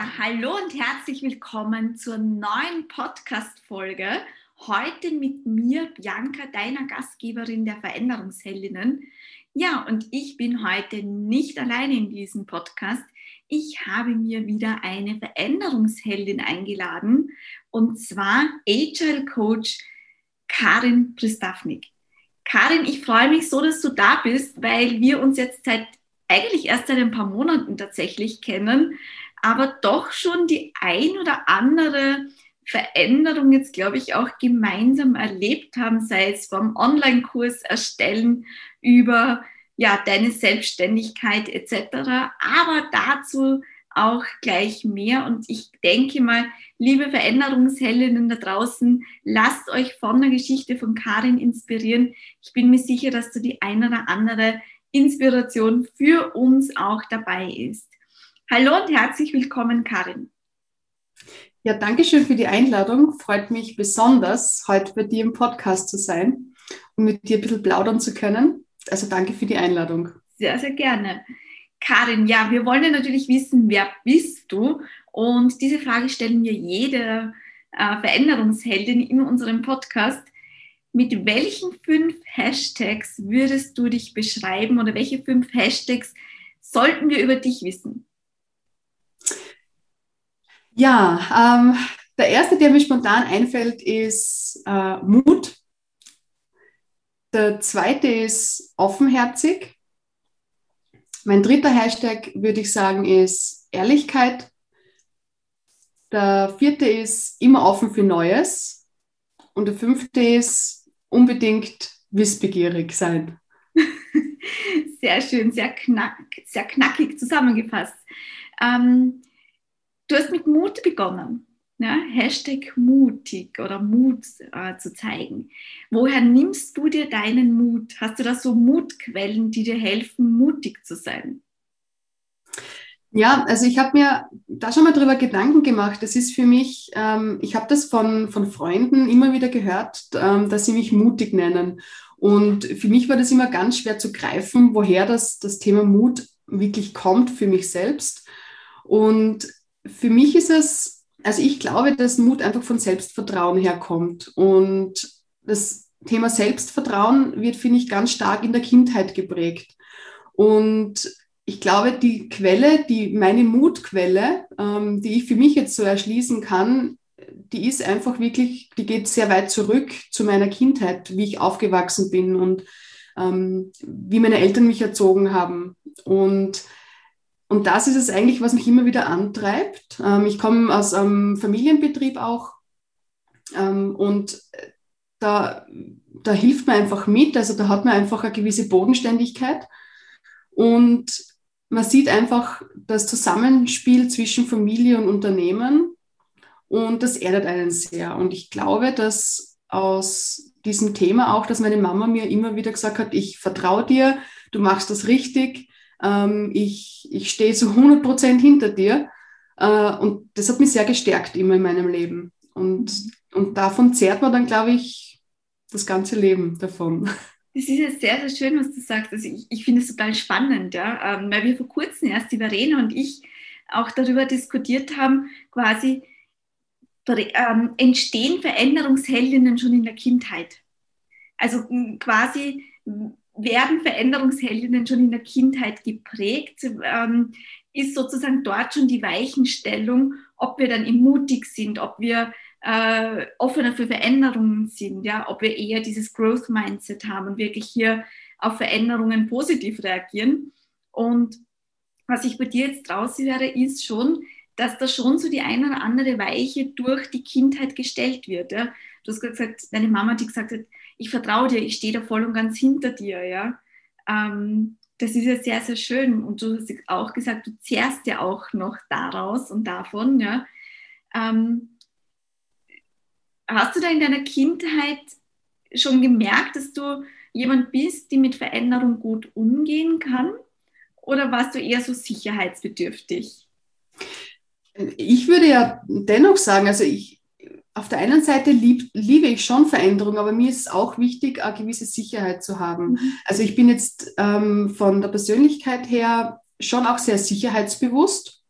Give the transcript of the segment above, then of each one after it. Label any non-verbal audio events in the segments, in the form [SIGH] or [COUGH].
Hallo und herzlich willkommen zur neuen Podcast-Folge. Heute mit mir, Bianca, deiner Gastgeberin der Veränderungsheldinnen. Ja, und ich bin heute nicht alleine in diesem Podcast. Ich habe mir wieder eine Veränderungsheldin eingeladen und zwar Agile Coach Karin Pristavnik. Karin, ich freue mich so, dass du da bist, weil wir uns jetzt seit eigentlich erst seit ein paar Monaten tatsächlich kennen aber doch schon die ein oder andere Veränderung jetzt, glaube ich, auch gemeinsam erlebt haben, sei es vom Online-Kurs erstellen über ja, deine Selbstständigkeit etc. Aber dazu auch gleich mehr. Und ich denke mal, liebe Veränderungsheldinnen da draußen, lasst euch von der Geschichte von Karin inspirieren. Ich bin mir sicher, dass du die ein oder andere Inspiration für uns auch dabei ist. Hallo und herzlich willkommen, Karin. Ja, danke schön für die Einladung. Freut mich besonders, heute bei dir im Podcast zu sein und mit dir ein bisschen plaudern zu können. Also danke für die Einladung. Sehr, sehr gerne. Karin, ja, wir wollen ja natürlich wissen, wer bist du? Und diese Frage stellen wir jede äh, Veränderungsheldin in unserem Podcast. Mit welchen fünf Hashtags würdest du dich beschreiben oder welche fünf Hashtags sollten wir über dich wissen? Ja, ähm, der erste, der mir spontan einfällt, ist äh, Mut. Der zweite ist offenherzig. Mein dritter Hashtag, würde ich sagen, ist Ehrlichkeit. Der vierte ist immer offen für Neues. Und der fünfte ist unbedingt wissbegierig sein. [LAUGHS] Sehr schön, sehr, knack, sehr knackig zusammengefasst. Ähm, Du hast mit Mut begonnen. Ja, Hashtag mutig oder Mut äh, zu zeigen. Woher nimmst du dir deinen Mut? Hast du da so Mutquellen, die dir helfen, mutig zu sein? Ja, also ich habe mir da schon mal drüber Gedanken gemacht. Das ist für mich, ähm, ich habe das von, von Freunden immer wieder gehört, ähm, dass sie mich mutig nennen. Und für mich war das immer ganz schwer zu greifen, woher das, das Thema Mut wirklich kommt für mich selbst. Und für mich ist es, also ich glaube, dass Mut einfach von Selbstvertrauen herkommt. Und das Thema Selbstvertrauen wird, finde ich, ganz stark in der Kindheit geprägt. Und ich glaube, die Quelle, die meine Mutquelle, ähm, die ich für mich jetzt so erschließen kann, die ist einfach wirklich, die geht sehr weit zurück zu meiner Kindheit, wie ich aufgewachsen bin und ähm, wie meine Eltern mich erzogen haben. Und und das ist es eigentlich, was mich immer wieder antreibt. Ähm, ich komme aus einem Familienbetrieb auch ähm, und da, da hilft man einfach mit. Also da hat man einfach eine gewisse Bodenständigkeit und man sieht einfach das Zusammenspiel zwischen Familie und Unternehmen und das erdet einen sehr. Und ich glaube, dass aus diesem Thema auch, dass meine Mama mir immer wieder gesagt hat, ich vertraue dir, du machst das richtig, ähm, ich, ich stehe zu 100 Prozent hinter dir. Äh, und das hat mich sehr gestärkt immer in meinem Leben. Und, und davon zehrt man dann, glaube ich, das ganze Leben davon. Das ist ja sehr, sehr schön, was du sagst. Also ich, ich finde es total spannend, ja? Ähm, weil wir vor kurzem erst, die Verena und ich, auch darüber diskutiert haben, quasi ähm, entstehen Veränderungsheldinnen schon in der Kindheit. Also quasi werden Veränderungsheldinnen schon in der Kindheit geprägt? Ähm, ist sozusagen dort schon die Weichenstellung, ob wir dann mutig sind, ob wir äh, offener für Veränderungen sind, ja, ob wir eher dieses Growth Mindset haben und wirklich hier auf Veränderungen positiv reagieren. Und was ich bei dir jetzt raushöre, ist schon, dass da schon so die eine oder andere Weiche durch die Kindheit gestellt wird. Ja. Du hast gesagt, deine Mama, die gesagt hat, ich vertraue dir, ich stehe da voll und ganz hinter dir, ja. Ähm, das ist ja sehr, sehr schön. Und du hast auch gesagt, du zehrst ja auch noch daraus und davon, ja. Ähm, hast du da in deiner Kindheit schon gemerkt, dass du jemand bist, die mit Veränderung gut umgehen kann? Oder warst du eher so sicherheitsbedürftig? Ich würde ja dennoch sagen, also ich, auf der einen Seite lieb, liebe ich schon Veränderung, aber mir ist es auch wichtig, eine gewisse Sicherheit zu haben. Mhm. Also ich bin jetzt ähm, von der Persönlichkeit her schon auch sehr sicherheitsbewusst.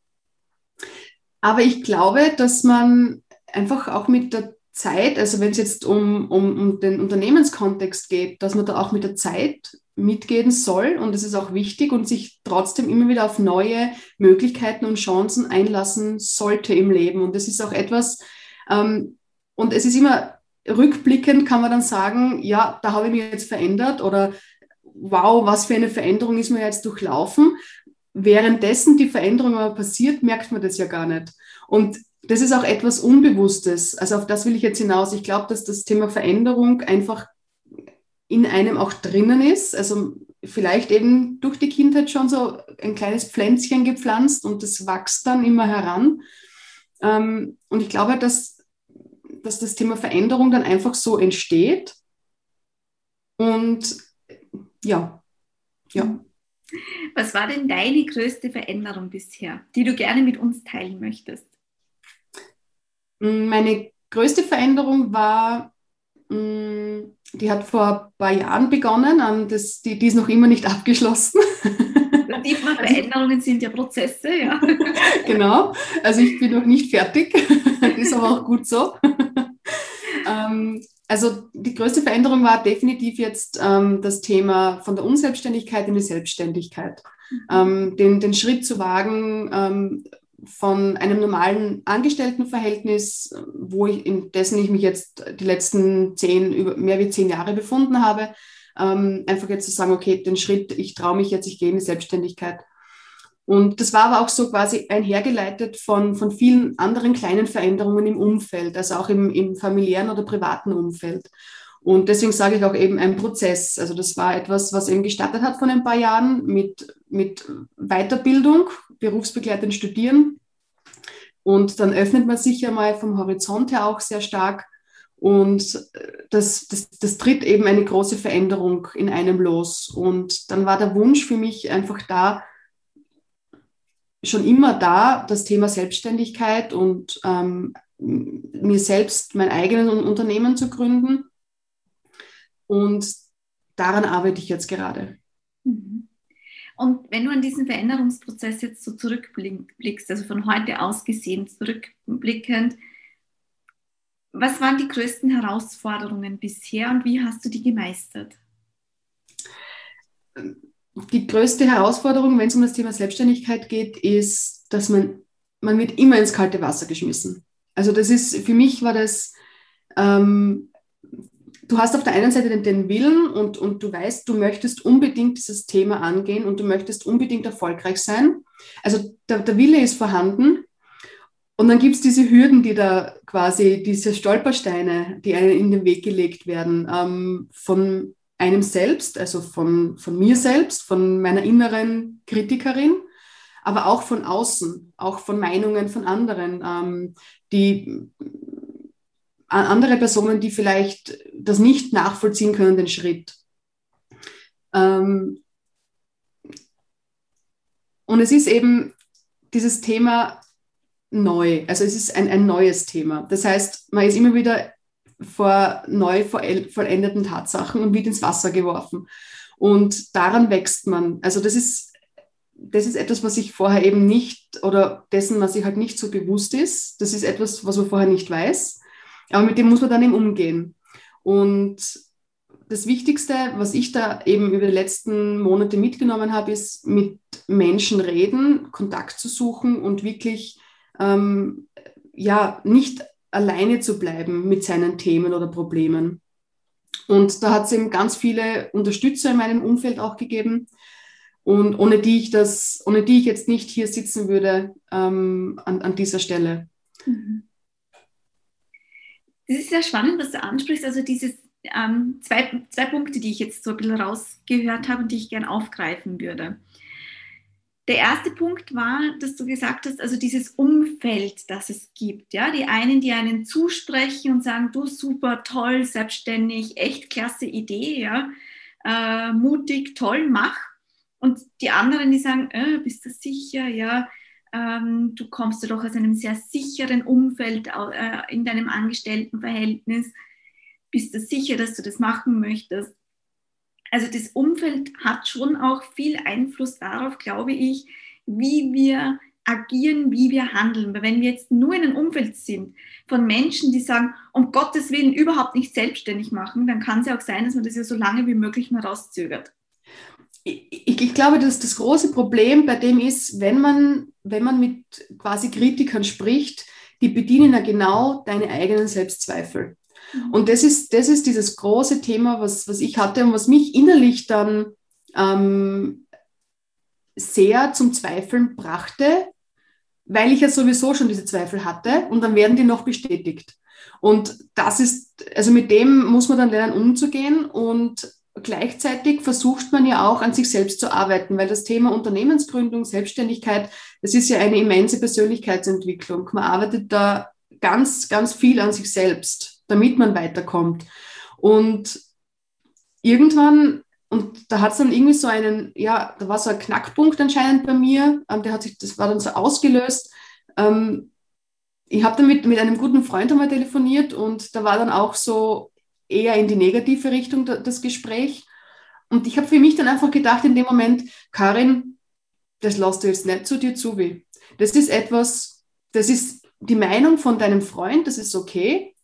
aber ich glaube, dass man einfach auch mit der Zeit, also wenn es jetzt um, um, um den Unternehmenskontext geht, dass man da auch mit der Zeit mitgehen soll und es ist auch wichtig und sich trotzdem immer wieder auf neue Möglichkeiten und Chancen einlassen sollte im Leben. Und das ist auch etwas, und es ist immer rückblickend, kann man dann sagen, ja, da habe ich mich jetzt verändert oder wow, was für eine Veränderung ist mir jetzt durchlaufen. Währenddessen die Veränderung aber passiert, merkt man das ja gar nicht. Und das ist auch etwas Unbewusstes. Also auf das will ich jetzt hinaus. Ich glaube, dass das Thema Veränderung einfach in einem auch drinnen ist. Also vielleicht eben durch die Kindheit schon so ein kleines Pflänzchen gepflanzt und das wächst dann immer heran. Ähm, und ich glaube, dass, dass das Thema Veränderung dann einfach so entsteht. Und ja, ja. Was war denn deine größte Veränderung bisher, die du gerne mit uns teilen möchtest? Meine größte Veränderung war, mm, die hat vor ein paar Jahren begonnen, das, die, die ist noch immer nicht [LAUGHS] abgeschlossen. Die Veränderungen sind ja Prozesse, ja. [LAUGHS] genau, also ich bin noch nicht fertig, [LAUGHS] ist aber auch gut so. Ähm, also die größte Veränderung war definitiv jetzt ähm, das Thema von der Unselbstständigkeit in die Selbstständigkeit. Mhm. Ähm, den, den Schritt zu wagen, ähm, von einem normalen Angestelltenverhältnis, wo ich, in dessen ich mich jetzt die letzten zehn, über mehr wie zehn Jahre befunden habe, ähm, einfach jetzt zu sagen, okay, den Schritt, ich traue mich jetzt, ich gehe in die Selbstständigkeit. Und das war aber auch so quasi einhergeleitet von, von vielen anderen kleinen Veränderungen im Umfeld, also auch im, im familiären oder privaten Umfeld. Und deswegen sage ich auch eben ein Prozess. Also das war etwas, was eben gestartet hat von ein paar Jahren mit, mit Weiterbildung, berufsbegleitend studieren. Und dann öffnet man sich ja mal vom Horizont her auch sehr stark. Und das, das, das tritt eben eine große Veränderung in einem los. Und dann war der Wunsch für mich einfach da, schon immer da, das Thema Selbstständigkeit und ähm, mir selbst mein eigenes Unternehmen zu gründen. Und daran arbeite ich jetzt gerade. Mhm. Und wenn du an diesen Veränderungsprozess jetzt so zurückblickst, also von heute aus gesehen zurückblickend, was waren die größten Herausforderungen bisher und wie hast du die gemeistert? Die größte Herausforderung, wenn es um das Thema Selbstständigkeit geht, ist, dass man, man wird immer ins kalte Wasser geschmissen. Also das ist, für mich war das ähm, du hast auf der einen Seite den, den Willen und, und du weißt, du möchtest unbedingt dieses Thema angehen und du möchtest unbedingt erfolgreich sein. Also der, der Wille ist vorhanden. Und dann gibt es diese Hürden, die da quasi, diese Stolpersteine, die einem in den Weg gelegt werden, ähm, von einem selbst, also von, von mir selbst, von meiner inneren Kritikerin, aber auch von außen, auch von Meinungen von anderen, ähm, die andere Personen, die vielleicht das nicht nachvollziehen können, den Schritt. Ähm, und es ist eben dieses Thema neu, also es ist ein, ein neues Thema. Das heißt, man ist immer wieder vor neu vollendeten Tatsachen und wird ins Wasser geworfen. Und daran wächst man. Also das ist, das ist etwas, was ich vorher eben nicht oder dessen, was ich halt nicht so bewusst ist. Das ist etwas, was man vorher nicht weiß. Aber mit dem muss man dann eben umgehen. Und das Wichtigste, was ich da eben über die letzten Monate mitgenommen habe, ist mit Menschen reden, Kontakt zu suchen und wirklich ähm, ja nicht alleine zu bleiben mit seinen Themen oder Problemen. Und da hat es eben ganz viele Unterstützer in meinem Umfeld auch gegeben. Und ohne die ich das, ohne die ich jetzt nicht hier sitzen würde ähm, an, an dieser Stelle. Mhm. Das ist sehr spannend, was du ansprichst. Also diese ähm, zwei, zwei Punkte, die ich jetzt so ein bisschen rausgehört habe und die ich gerne aufgreifen würde. Der erste Punkt war, dass du gesagt hast, also dieses Umfeld, das es gibt. Ja, die einen, die einen zusprechen und sagen, du super, toll, selbstständig, echt klasse Idee, ja, äh, mutig, toll, mach. Und die anderen, die sagen, äh, bist du sicher, ja, ähm, du kommst ja doch aus einem sehr sicheren Umfeld äh, in deinem Angestelltenverhältnis. Bist du sicher, dass du das machen möchtest? Also das Umfeld hat schon auch viel Einfluss darauf, glaube ich, wie wir agieren, wie wir handeln. Weil wenn wir jetzt nur in einem Umfeld sind von Menschen, die sagen, um Gottes Willen überhaupt nicht selbstständig machen, dann kann es ja auch sein, dass man das ja so lange wie möglich mal rauszögert. Ich, ich, glaube, dass das große Problem bei dem ist, wenn man, wenn man mit quasi Kritikern spricht, die bedienen ja genau deine eigenen Selbstzweifel. Mhm. Und das ist, das ist dieses große Thema, was, was ich hatte und was mich innerlich dann ähm, sehr zum Zweifeln brachte, weil ich ja sowieso schon diese Zweifel hatte und dann werden die noch bestätigt. Und das ist, also mit dem muss man dann lernen umzugehen und gleichzeitig versucht man ja auch an sich selbst zu arbeiten, weil das Thema Unternehmensgründung, Selbstständigkeit, das ist ja eine immense Persönlichkeitsentwicklung. Man arbeitet da ganz, ganz viel an sich selbst, damit man weiterkommt. Und irgendwann, und da hat es dann irgendwie so einen, ja, da war so ein Knackpunkt anscheinend bei mir, ähm, der hat sich, das war dann so ausgelöst. Ähm, ich habe dann mit, mit einem guten Freund einmal telefoniert und da war dann auch so, eher in die negative Richtung, das Gespräch. Und ich habe für mich dann einfach gedacht in dem Moment, Karin, das lässt du jetzt nicht zu dir zu wie. Das ist etwas, das ist die Meinung von deinem Freund, das ist okay.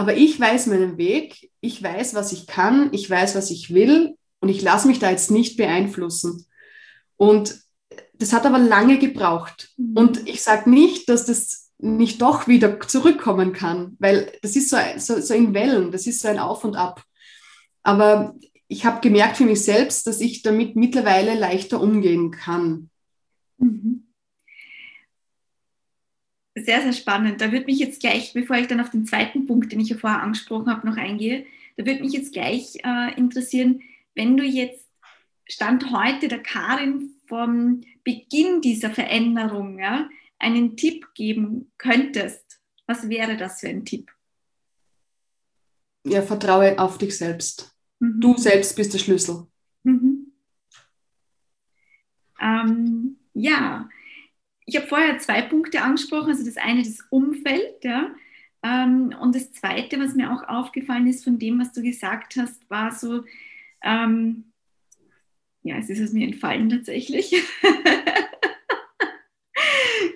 Aber ich weiß meinen Weg, ich weiß, was ich kann, ich weiß, was ich will und ich lasse mich da jetzt nicht beeinflussen. Und das hat aber lange gebraucht. Mhm. Und ich sage nicht, dass das nicht doch wieder zurückkommen kann, weil das ist so, so, so in Wellen, das ist so ein Auf und Ab. Aber ich habe gemerkt für mich selbst, dass ich damit mittlerweile leichter umgehen kann. Mhm. Sehr, sehr spannend. Da würde mich jetzt gleich, bevor ich dann auf den zweiten Punkt, den ich ja vorher angesprochen habe, noch eingehe, da würde mich jetzt gleich äh, interessieren, wenn du jetzt Stand heute der Karin vom Beginn dieser Veränderung, ja, einen Tipp geben könntest, was wäre das für ein Tipp? Ja, vertraue auf dich selbst. Mhm. Du selbst bist der Schlüssel. Mhm. Ähm, ja, ich habe vorher zwei Punkte angesprochen. Also das eine das Umfeld, ja. Ähm, und das zweite, was mir auch aufgefallen ist von dem, was du gesagt hast, war so, ähm, ja, es ist es mir entfallen tatsächlich. [LAUGHS]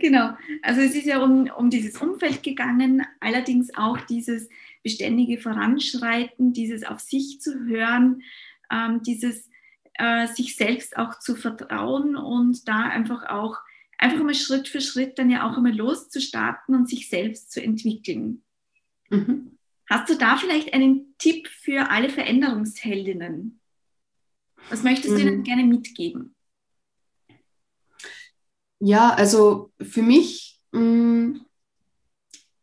genau. Also es ist ja um, um dieses Umfeld gegangen, allerdings auch dieses beständige Voranschreiten, dieses auf sich zu hören, ähm, dieses äh, sich selbst auch zu vertrauen und da einfach auch einfach mal Schritt für Schritt dann ja auch einmal loszustarten und sich selbst zu entwickeln. Mhm. Hast du da vielleicht einen Tipp für alle Veränderungsheldinnen? Was möchtest du ihnen mhm. gerne mitgeben? Ja, also für mich, mm,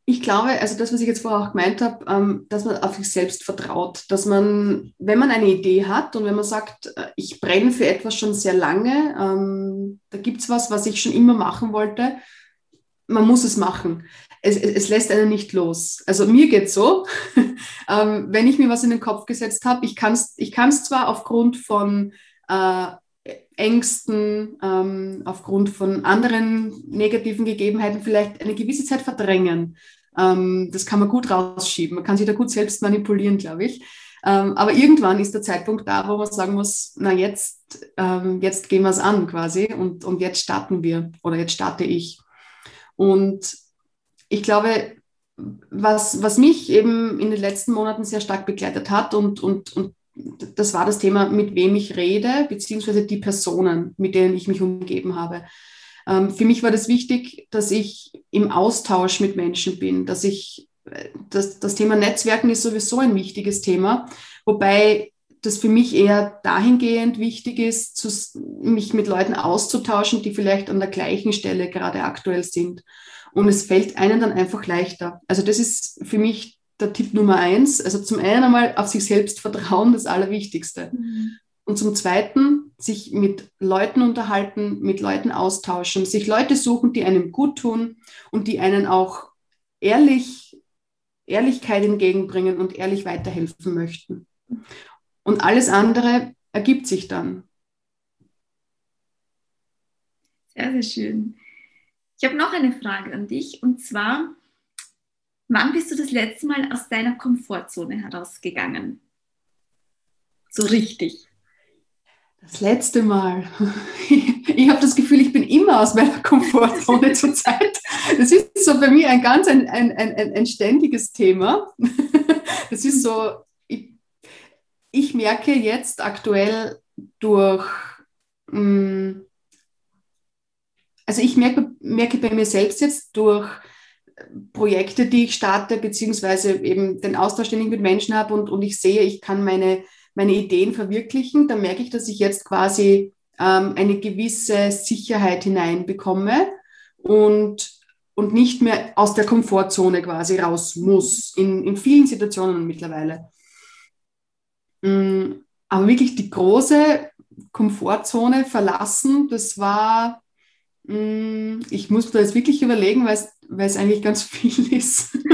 ich glaube, also das, was ich jetzt vorher auch gemeint habe, ähm, dass man auf sich selbst vertraut, dass man, wenn man eine Idee hat und wenn man sagt, äh, ich brenne für etwas schon sehr lange, ähm, da gibt es was, was ich schon immer machen wollte, man muss es machen. Es, es, es lässt einen nicht los. Also mir geht es so, [LAUGHS] ähm, wenn ich mir was in den Kopf gesetzt habe, ich kann es ich zwar aufgrund von äh, Ängsten, ähm, aufgrund von anderen negativen Gegebenheiten vielleicht eine gewisse Zeit verdrängen. Ähm, das kann man gut rausschieben. Man kann sich da gut selbst manipulieren, glaube ich. Ähm, aber irgendwann ist der Zeitpunkt da, wo man sagen muss, na jetzt, ähm, jetzt gehen wir es an quasi und, und jetzt starten wir oder jetzt starte ich. Und ich glaube, was, was mich eben in den letzten Monaten sehr stark begleitet hat und, und, und das war das Thema, mit wem ich rede, beziehungsweise die Personen, mit denen ich mich umgeben habe. Ähm, für mich war das wichtig, dass ich im Austausch mit Menschen bin, dass ich, das, das Thema Netzwerken ist sowieso ein wichtiges Thema, wobei das für mich eher dahingehend wichtig ist, zu, mich mit Leuten auszutauschen, die vielleicht an der gleichen Stelle gerade aktuell sind. Und es fällt einem dann einfach leichter. Also das ist für mich der Tipp Nummer eins. Also zum einen einmal auf sich selbst vertrauen, das Allerwichtigste. Mhm. Und zum zweiten, sich mit Leuten unterhalten, mit Leuten austauschen, sich Leute suchen, die einem gut tun und die einen auch ehrlich, Ehrlichkeit entgegenbringen und ehrlich weiterhelfen möchten. Und alles andere ergibt sich dann. Sehr, sehr schön. Ich habe noch eine Frage an dich und zwar, Wann bist du das letzte Mal aus deiner Komfortzone herausgegangen? So richtig. Das letzte Mal. [LAUGHS] Ich habe das Gefühl, ich bin immer aus meiner Komfortzone [LAUGHS] zurzeit. Das ist so bei mir ein ganz ein, ein, ein, ein ständiges Thema. Das ist so, ich, ich merke jetzt aktuell durch, mm, also ich merke, merke bei mir selbst jetzt durch Projekte, die ich starte, beziehungsweise eben den Austausch, den ich mit Menschen habe und, und ich sehe, ich kann meine meine Ideen verwirklichen, dann merke ich, dass ich jetzt quasi ähm, eine gewisse Sicherheit hineinbekomme und, und nicht mehr aus der Komfortzone quasi raus muss, in, in vielen Situationen mittlerweile. Mm, aber wirklich die große Komfortzone verlassen, das war, mm, ich muss da jetzt wirklich überlegen, weil es eigentlich ganz viel ist. [LAUGHS]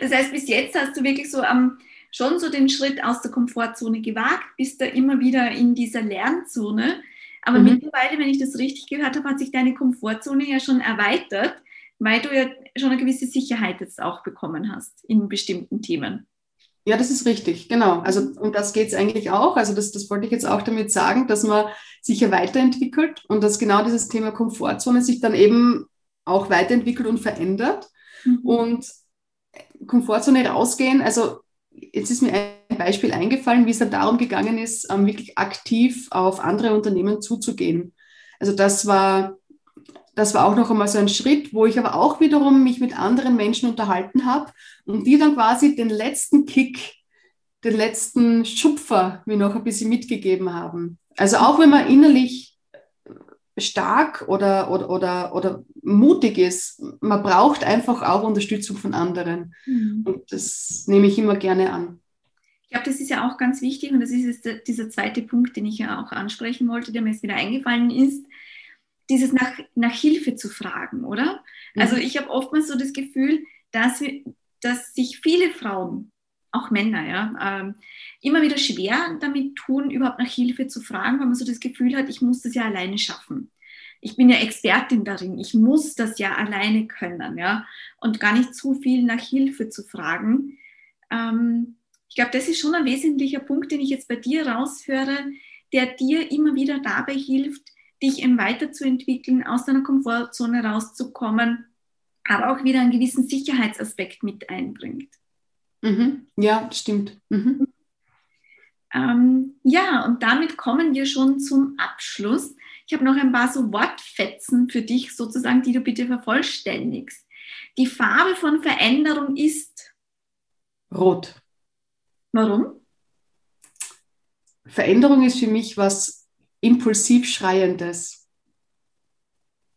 Das heißt, bis jetzt hast du wirklich so am schon so den Schritt aus der Komfortzone gewagt, bist da immer wieder in dieser Lernzone. Aber mhm. mittlerweile, wenn ich das richtig gehört habe, hat sich deine Komfortzone ja schon erweitert, weil du ja schon eine gewisse Sicherheit jetzt auch bekommen hast in bestimmten Themen. Ja, das ist richtig, genau. Also um das geht es eigentlich auch. Also das, das wollte ich jetzt auch damit sagen, dass man sich ja weiterentwickelt und dass genau dieses Thema Komfortzone sich dann eben auch weiterentwickelt und verändert. Mhm. Und Komfortzone rausgehen, also jetzt ist mir ein Beispiel eingefallen, wie es dann darum gegangen ist, ähm, wirklich aktiv auf andere Unternehmen zuzugehen. Also das war, das war auch noch einmal so ein Schritt, wo ich aber auch wiederum mich mit anderen Menschen unterhalten habe und die dann quasi den letzten Kick, den letzten Schupfer mir noch ein bisschen mitgegeben haben. Also auch wenn man innerlich stark oder, oder, oder, oder mutig ist. Man braucht einfach auch Unterstützung von anderen. Mhm. Und das nehme ich immer gerne an. Ich glaube, das ist ja auch ganz wichtig und das ist jetzt dieser zweite Punkt, den ich ja auch ansprechen wollte, der mir jetzt wieder eingefallen ist, dieses nach, nach Hilfe zu fragen, oder? Mhm. Also ich habe oftmals so das Gefühl, dass, wir, dass sich viele Frauen, auch Männer, ja, ähm, immer wieder schwer damit tun, überhaupt nach Hilfe zu fragen, weil man so das Gefühl hat, ich muss das ja alleine schaffen ich bin ja Expertin darin, ich muss das ja alleine können, ja, und gar nicht zu viel nach Hilfe zu fragen. Ähm, ich glaube, das ist schon ein wesentlicher Punkt, den ich jetzt bei dir raushöre, der dir immer wieder dabei hilft, dich eben weiterzuentwickeln, aus deiner Komfortzone rauszukommen, aber auch wieder einen gewissen Sicherheitsaspekt mit einbringt. Mhm. Ja, stimmt. Mhm. Ähm, ja, und damit kommen wir schon zum Abschluss. Ich habe noch ein paar so Wortfetzen für dich sozusagen, die du bitte vervollständigst. Die Farbe von Veränderung ist rot. Warum? Veränderung ist für mich was impulsiv Schreiendes.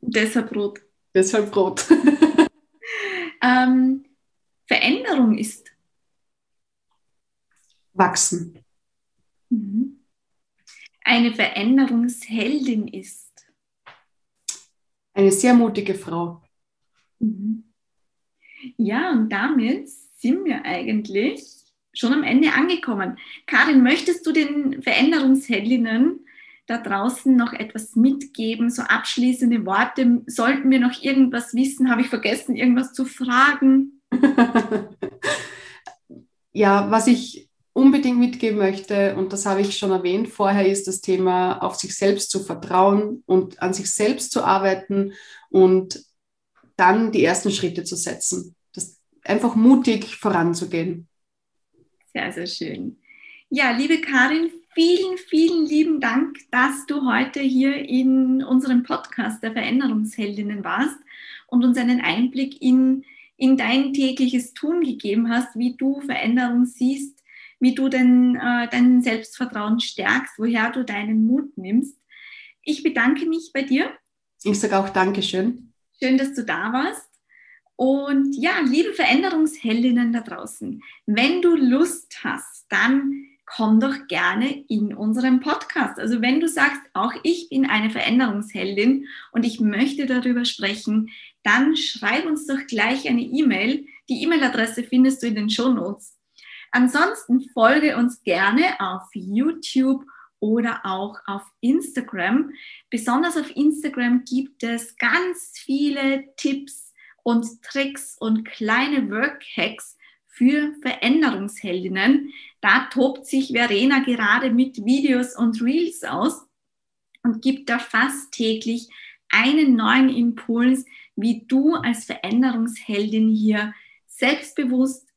Deshalb rot. Deshalb rot. [LAUGHS] ähm, Veränderung ist wachsen. Mhm eine Veränderungsheldin ist? Eine sehr mutige Frau. Mhm. Ja, und damit sind wir eigentlich schon am Ende angekommen. Karin, möchtest du den Veränderungsheldinnen da draußen noch etwas mitgeben, so abschließende Worte? Sollten wir noch irgendwas wissen? Habe ich vergessen, irgendwas zu fragen? [LAUGHS] ja, was ich unbedingt mitgeben möchte, und das habe ich schon erwähnt vorher, ist das Thema, auf sich selbst zu vertrauen und an sich selbst zu arbeiten und dann die ersten Schritte zu setzen. Das einfach mutig voranzugehen. Sehr, sehr schön. Ja, liebe Karin, vielen, vielen lieben Dank, dass du heute hier in unserem Podcast der Veränderungsheldinnen warst und uns einen Einblick in, in dein tägliches Tun gegeben hast, wie du Veränderung siehst wie du denn, äh, dein Selbstvertrauen stärkst, woher du deinen Mut nimmst. Ich bedanke mich bei dir. Ich sage auch Dankeschön. Schön, dass du da warst. Und ja, liebe Veränderungsheldinnen da draußen, wenn du Lust hast, dann komm doch gerne in unseren Podcast. Also wenn du sagst, auch ich bin eine Veränderungsheldin und ich möchte darüber sprechen, dann schreib uns doch gleich eine E-Mail. Die E-Mail-Adresse findest du in den Show Notes. Ansonsten folge uns gerne auf YouTube oder auch auf Instagram. Besonders auf Instagram gibt es ganz viele Tipps und Tricks und kleine Workhacks für Veränderungsheldinnen. Da tobt sich Verena gerade mit Videos und Reels aus und gibt da fast täglich einen neuen Impuls, wie du als Veränderungsheldin hier selbstbewusst,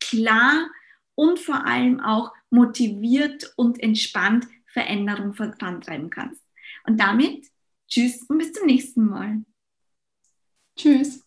klar und vor allem auch motiviert und entspannt Veränderung vorantreiben kannst. Und damit tschüss und bis zum nächsten Mal. Tschüss.